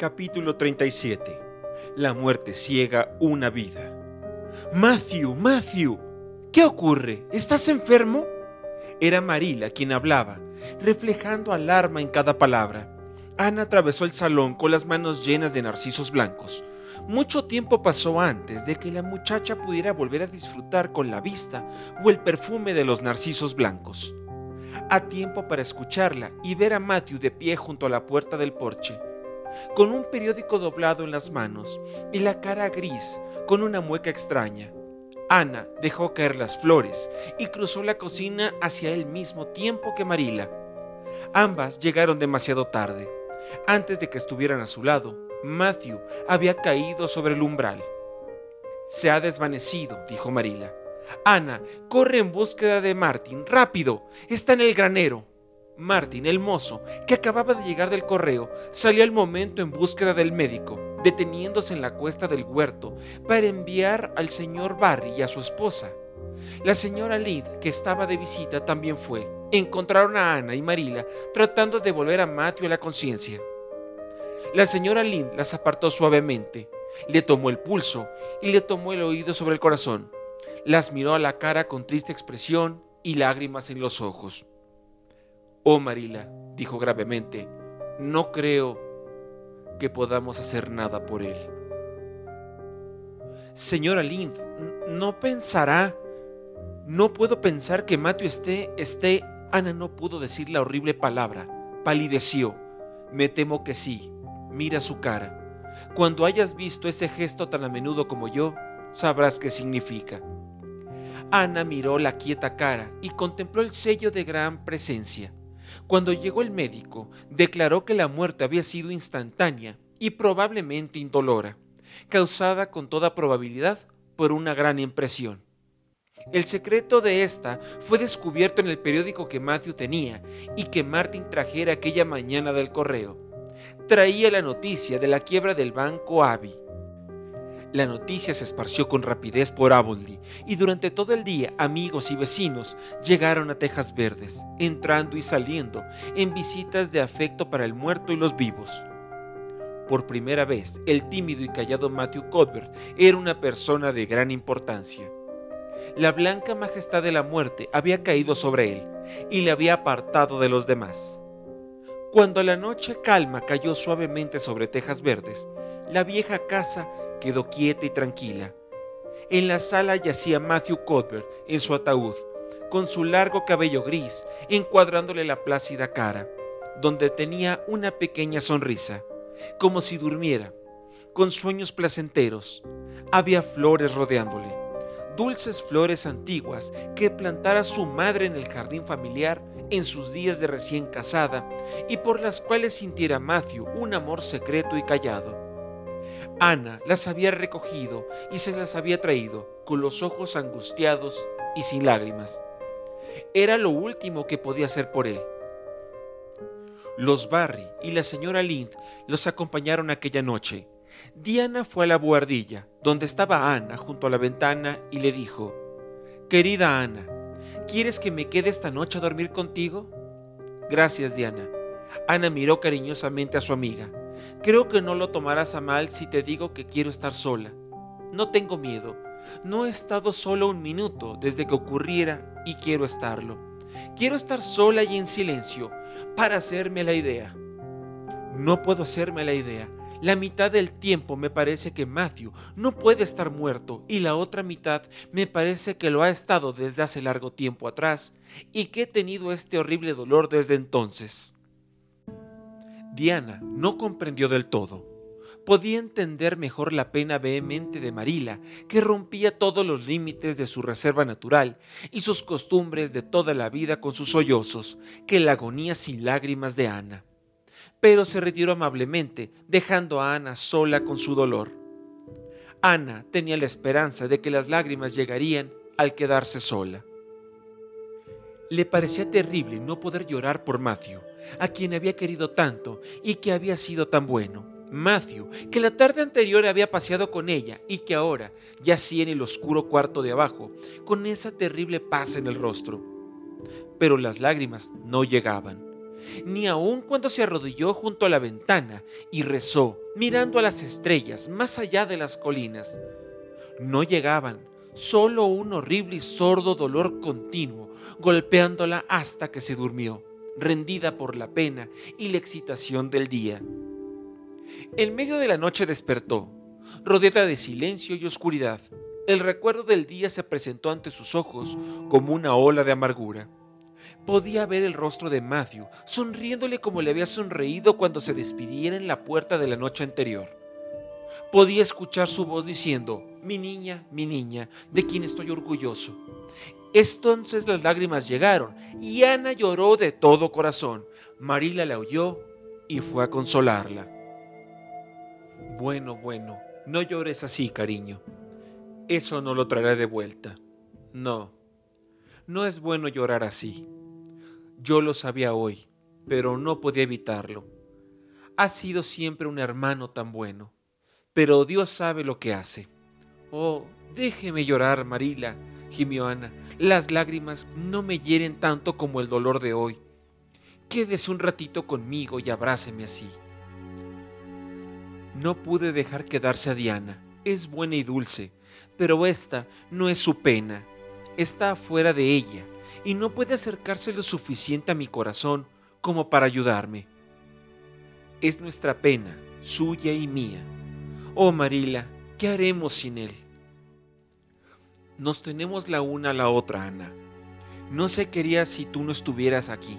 Capítulo 37. La muerte ciega una vida. Matthew, Matthew, ¿qué ocurre? ¿Estás enfermo? Era Marila quien hablaba, reflejando alarma en cada palabra. Ana atravesó el salón con las manos llenas de narcisos blancos. Mucho tiempo pasó antes de que la muchacha pudiera volver a disfrutar con la vista o el perfume de los narcisos blancos. A tiempo para escucharla y ver a Matthew de pie junto a la puerta del porche con un periódico doblado en las manos y la cara gris con una mueca extraña. Ana dejó caer las flores y cruzó la cocina hacia el mismo tiempo que Marila. Ambas llegaron demasiado tarde. Antes de que estuvieran a su lado, Matthew había caído sobre el umbral. Se ha desvanecido, dijo Marila. Ana, corre en búsqueda de Martin, rápido, está en el granero. Martin, el mozo, que acababa de llegar del correo, salió al momento en búsqueda del médico, deteniéndose en la cuesta del huerto para enviar al señor Barry y a su esposa. La señora Lind, que estaba de visita, también fue. Encontraron a Ana y Marila tratando de volver a Matthew a la conciencia. La señora Lind las apartó suavemente, le tomó el pulso y le tomó el oído sobre el corazón. Las miró a la cara con triste expresión y lágrimas en los ojos. Oh Marila, dijo gravemente, no creo que podamos hacer nada por él. Señora Lind, no pensará. No puedo pensar que Matthew esté, esté. Ana no pudo decir la horrible palabra. Palideció. Me temo que sí. Mira su cara. Cuando hayas visto ese gesto tan a menudo como yo, sabrás qué significa. Ana miró la quieta cara y contempló el sello de gran presencia. Cuando llegó el médico, declaró que la muerte había sido instantánea y probablemente indolora, causada con toda probabilidad por una gran impresión. El secreto de esta fue descubierto en el periódico que Matthew tenía y que Martin trajera aquella mañana del correo. Traía la noticia de la quiebra del banco Abbey la noticia se esparció con rapidez por Avonlea y durante todo el día amigos y vecinos llegaron a Tejas Verdes, entrando y saliendo en visitas de afecto para el muerto y los vivos. Por primera vez, el tímido y callado Matthew Cuthbert era una persona de gran importancia. La blanca majestad de la muerte había caído sobre él y le había apartado de los demás. Cuando la noche calma cayó suavemente sobre Tejas Verdes, la vieja casa quedó quieta y tranquila. En la sala yacía Matthew Cuthbert en su ataúd, con su largo cabello gris encuadrándole la plácida cara, donde tenía una pequeña sonrisa, como si durmiera, con sueños placenteros. Había flores rodeándole, dulces flores antiguas que plantara su madre en el jardín familiar en sus días de recién casada y por las cuales sintiera Matthew un amor secreto y callado. Ana las había recogido y se las había traído, con los ojos angustiados y sin lágrimas. Era lo último que podía hacer por él. Los Barry y la señora Lind los acompañaron aquella noche. Diana fue a la buhardilla, donde estaba Ana junto a la ventana, y le dijo, Querida Ana, ¿quieres que me quede esta noche a dormir contigo? Gracias, Diana. Ana miró cariñosamente a su amiga. Creo que no lo tomarás a mal si te digo que quiero estar sola. No tengo miedo. No he estado solo un minuto desde que ocurriera y quiero estarlo. Quiero estar sola y en silencio para hacerme la idea. No puedo hacerme la idea. La mitad del tiempo me parece que Matthew no puede estar muerto y la otra mitad me parece que lo ha estado desde hace largo tiempo atrás y que he tenido este horrible dolor desde entonces. Diana no comprendió del todo. Podía entender mejor la pena vehemente de Marila, que rompía todos los límites de su reserva natural y sus costumbres de toda la vida con sus sollozos, que la agonía sin lágrimas de Ana. Pero se retiró amablemente, dejando a Ana sola con su dolor. Ana tenía la esperanza de que las lágrimas llegarían al quedarse sola. Le parecía terrible no poder llorar por Matthew a quien había querido tanto y que había sido tan bueno. Matthew, que la tarde anterior había paseado con ella y que ahora yacía en el oscuro cuarto de abajo, con esa terrible paz en el rostro. Pero las lágrimas no llegaban. ni aun cuando se arrodilló junto a la ventana y rezó, mirando a las estrellas más allá de las colinas. No llegaban, solo un horrible y sordo dolor continuo, golpeándola hasta que se durmió, rendida por la pena y la excitación del día. En medio de la noche despertó, rodeada de silencio y oscuridad. El recuerdo del día se presentó ante sus ojos como una ola de amargura. Podía ver el rostro de Matthew, sonriéndole como le había sonreído cuando se despidiera en la puerta de la noche anterior. Podía escuchar su voz diciendo, mi niña, mi niña, de quien estoy orgulloso. Entonces las lágrimas llegaron y Ana lloró de todo corazón. Marila la oyó y fue a consolarla. Bueno, bueno, no llores así, cariño. Eso no lo traerá de vuelta. No, no es bueno llorar así. Yo lo sabía hoy, pero no podía evitarlo. Ha sido siempre un hermano tan bueno, pero Dios sabe lo que hace. Oh, déjeme llorar, Marila, gimió Ana. Las lágrimas no me hieren tanto como el dolor de hoy. Quédese un ratito conmigo y abráceme así. No pude dejar quedarse a Diana. Es buena y dulce, pero esta no es su pena. Está afuera de ella y no puede acercarse lo suficiente a mi corazón como para ayudarme. Es nuestra pena, suya y mía. Oh Marila, ¿qué haremos sin él? Nos tenemos la una a la otra, Ana. No sé qué si tú no estuvieras aquí,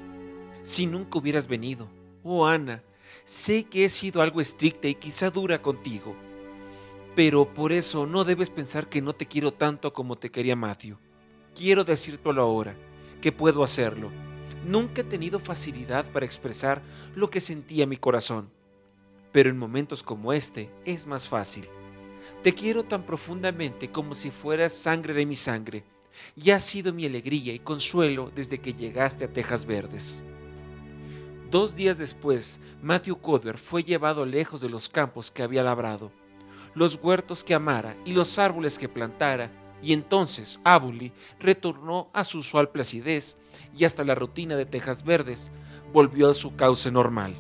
si nunca hubieras venido. Oh Ana, sé que he sido algo estricta y quizá dura contigo, pero por eso no debes pensar que no te quiero tanto como te quería Matthew. Quiero decírtelo ahora que puedo hacerlo. Nunca he tenido facilidad para expresar lo que sentía mi corazón, pero en momentos como este es más fácil. Te quiero tan profundamente como si fueras sangre de mi sangre, y has sido mi alegría y consuelo desde que llegaste a Tejas Verdes. Dos días después, Matthew Coder fue llevado lejos de los campos que había labrado, los huertos que amara y los árboles que plantara y entonces Abuli retornó a su usual placidez y hasta la rutina de Tejas Verdes volvió a su cauce normal.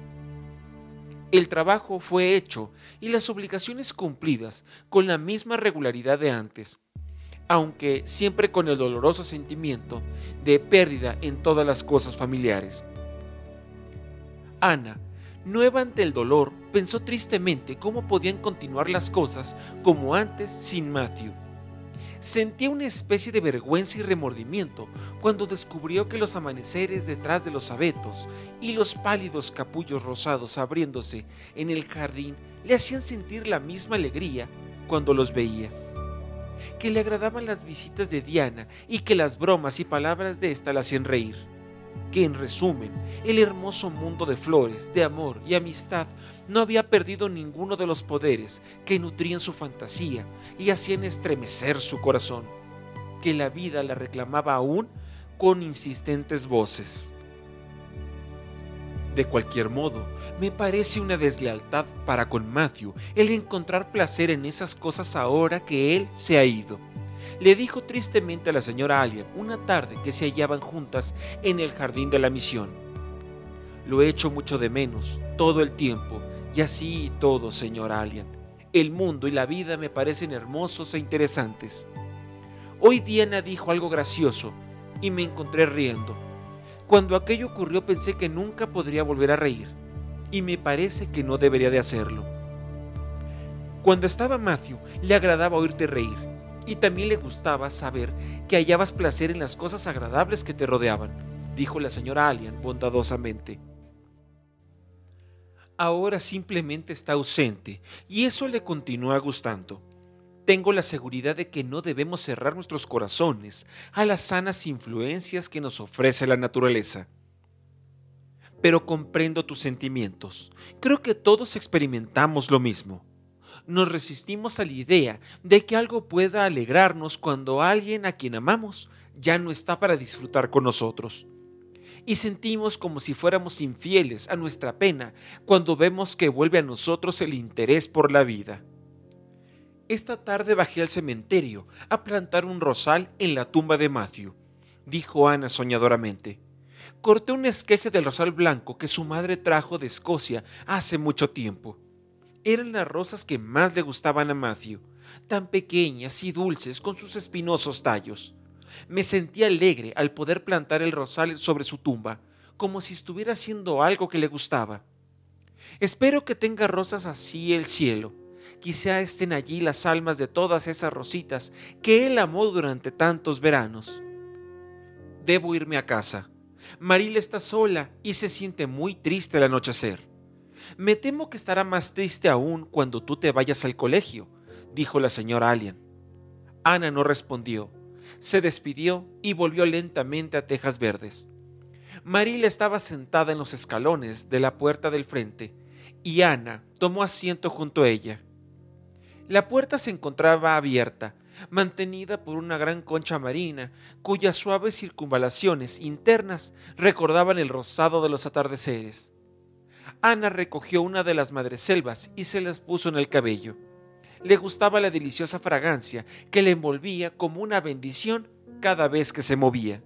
El trabajo fue hecho y las obligaciones cumplidas con la misma regularidad de antes, aunque siempre con el doloroso sentimiento de pérdida en todas las cosas familiares. Ana, nueva ante el dolor, pensó tristemente cómo podían continuar las cosas como antes sin Matthew Sentía una especie de vergüenza y remordimiento cuando descubrió que los amaneceres detrás de los abetos y los pálidos capullos rosados abriéndose en el jardín le hacían sentir la misma alegría cuando los veía. Que le agradaban las visitas de Diana y que las bromas y palabras de ésta la hacían reír que en resumen, el hermoso mundo de flores, de amor y amistad no había perdido ninguno de los poderes que nutrían su fantasía y hacían estremecer su corazón, que la vida la reclamaba aún con insistentes voces. De cualquier modo, me parece una deslealtad para con Matthew el encontrar placer en esas cosas ahora que él se ha ido le dijo tristemente a la señora Alien una tarde que se hallaban juntas en el jardín de la misión. Lo he hecho mucho de menos, todo el tiempo, y así todo, señora Alien. El mundo y la vida me parecen hermosos e interesantes. Hoy Diana dijo algo gracioso y me encontré riendo. Cuando aquello ocurrió pensé que nunca podría volver a reír, y me parece que no debería de hacerlo. Cuando estaba Matthew, le agradaba oírte reír, y también le gustaba saber que hallabas placer en las cosas agradables que te rodeaban, dijo la señora Alien bondadosamente. Ahora simplemente está ausente y eso le continúa gustando. Tengo la seguridad de que no debemos cerrar nuestros corazones a las sanas influencias que nos ofrece la naturaleza. Pero comprendo tus sentimientos. Creo que todos experimentamos lo mismo nos resistimos a la idea de que algo pueda alegrarnos cuando alguien a quien amamos ya no está para disfrutar con nosotros. Y sentimos como si fuéramos infieles a nuestra pena cuando vemos que vuelve a nosotros el interés por la vida. Esta tarde bajé al cementerio a plantar un rosal en la tumba de Matthew, dijo Ana soñadoramente. corté un esqueje del rosal blanco que su madre trajo de Escocia hace mucho tiempo. Eran las rosas que más le gustaban a Matthew, tan pequeñas y dulces con sus espinosos tallos. Me sentí alegre al poder plantar el rosal sobre su tumba, como si estuviera haciendo algo que le gustaba. Espero que tenga rosas así el cielo. Quizá estén allí las almas de todas esas rositas que él amó durante tantos veranos. Debo irme a casa. Marila está sola y se siente muy triste al anochecer. Me temo que estará más triste aún cuando tú te vayas al colegio, dijo la señora Alien. Ana no respondió. Se despidió y volvió lentamente a Tejas Verdes. Marila estaba sentada en los escalones de la puerta del frente y Ana tomó asiento junto a ella. La puerta se encontraba abierta, mantenida por una gran concha marina, cuyas suaves circunvalaciones internas recordaban el rosado de los atardeceres. Ana recogió una de las madreselvas y se las puso en el cabello. Le gustaba la deliciosa fragancia que le envolvía como una bendición cada vez que se movía.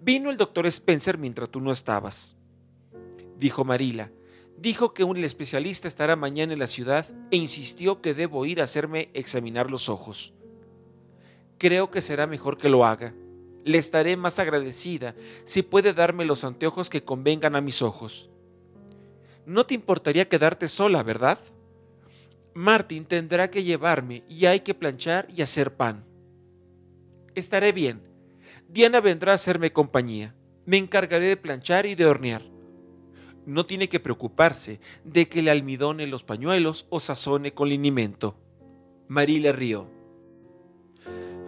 Vino el doctor Spencer mientras tú no estabas, dijo Marila, Dijo que un especialista estará mañana en la ciudad e insistió que debo ir a hacerme examinar los ojos. Creo que será mejor que lo haga. Le estaré más agradecida si puede darme los anteojos que convengan a mis ojos. No te importaría quedarte sola, ¿verdad? Martin tendrá que llevarme y hay que planchar y hacer pan. Estaré bien. Diana vendrá a hacerme compañía. Me encargaré de planchar y de hornear no tiene que preocuparse de que le almidone los pañuelos o sazone con linimento. Marí le rió.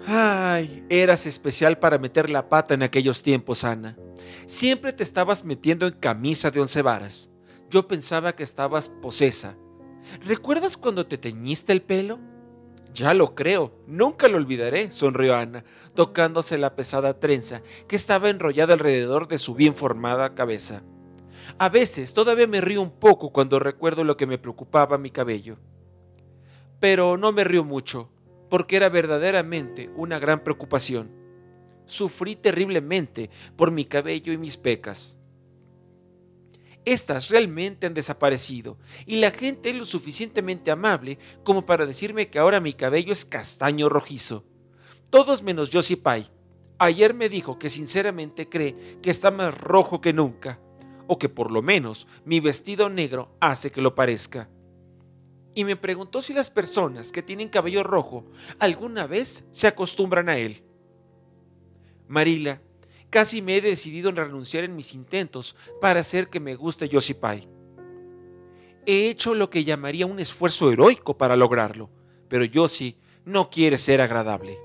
Ay, eras especial para meter la pata en aquellos tiempos, Ana. Siempre te estabas metiendo en camisa de once varas. Yo pensaba que estabas posesa. ¿Recuerdas cuando te teñiste el pelo? Ya lo creo, nunca lo olvidaré, sonrió Ana, tocándose la pesada trenza que estaba enrollada alrededor de su bien formada cabeza. A veces todavía me río un poco cuando recuerdo lo que me preocupaba mi cabello. Pero no me río mucho, porque era verdaderamente una gran preocupación. Sufrí terriblemente por mi cabello y mis pecas. Estas realmente han desaparecido y la gente es lo suficientemente amable como para decirme que ahora mi cabello es castaño rojizo. Todos menos Josie Pye. Ayer me dijo que sinceramente cree que está más rojo que nunca o que por lo menos mi vestido negro hace que lo parezca. Y me preguntó si las personas que tienen cabello rojo alguna vez se acostumbran a él. Marila, casi me he decidido en renunciar en mis intentos para hacer que me guste Pie. He hecho lo que llamaría un esfuerzo heroico para lograrlo, pero Josie no quiere ser agradable.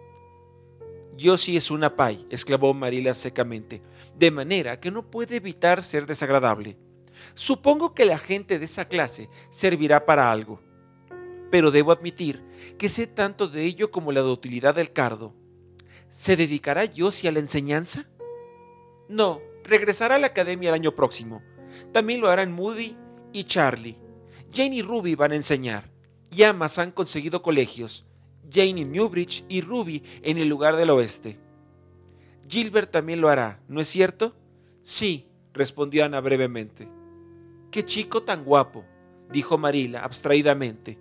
Josie es una pay, exclamó Marila secamente, de manera que no puede evitar ser desagradable. Supongo que la gente de esa clase servirá para algo. Pero debo admitir que sé tanto de ello como la de utilidad del cardo. ¿Se dedicará Josie a la enseñanza? No, regresará a la academia el año próximo. También lo harán Moody y Charlie. Jane y Ruby van a enseñar. Y ambas han conseguido colegios. Jane en Newbridge y Ruby en el lugar del oeste. Gilbert también lo hará, ¿no es cierto? Sí, respondió Ana brevemente. Qué chico tan guapo, dijo Marila abstraídamente.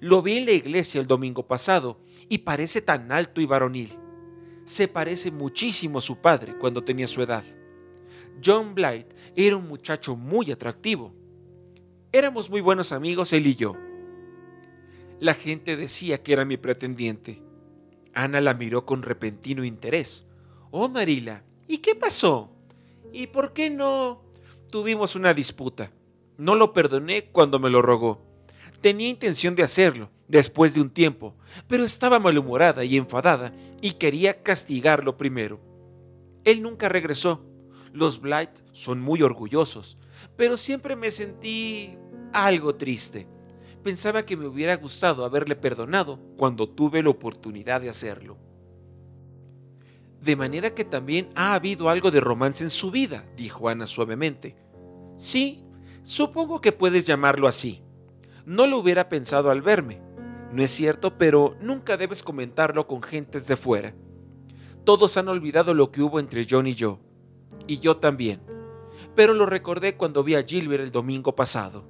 Lo vi en la iglesia el domingo pasado y parece tan alto y varonil. Se parece muchísimo a su padre cuando tenía su edad. John Blight era un muchacho muy atractivo. Éramos muy buenos amigos él y yo. La gente decía que era mi pretendiente. Ana la miró con repentino interés. Oh, Marila, ¿y qué pasó? ¿Y por qué no? Tuvimos una disputa. No lo perdoné cuando me lo rogó. Tenía intención de hacerlo, después de un tiempo, pero estaba malhumorada y enfadada y quería castigarlo primero. Él nunca regresó. Los Blight son muy orgullosos, pero siempre me sentí algo triste pensaba que me hubiera gustado haberle perdonado cuando tuve la oportunidad de hacerlo. De manera que también ha habido algo de romance en su vida, dijo Ana suavemente. Sí, supongo que puedes llamarlo así. No lo hubiera pensado al verme. No es cierto, pero nunca debes comentarlo con gentes de fuera. Todos han olvidado lo que hubo entre John y yo. Y yo también. Pero lo recordé cuando vi a Gilbert el domingo pasado.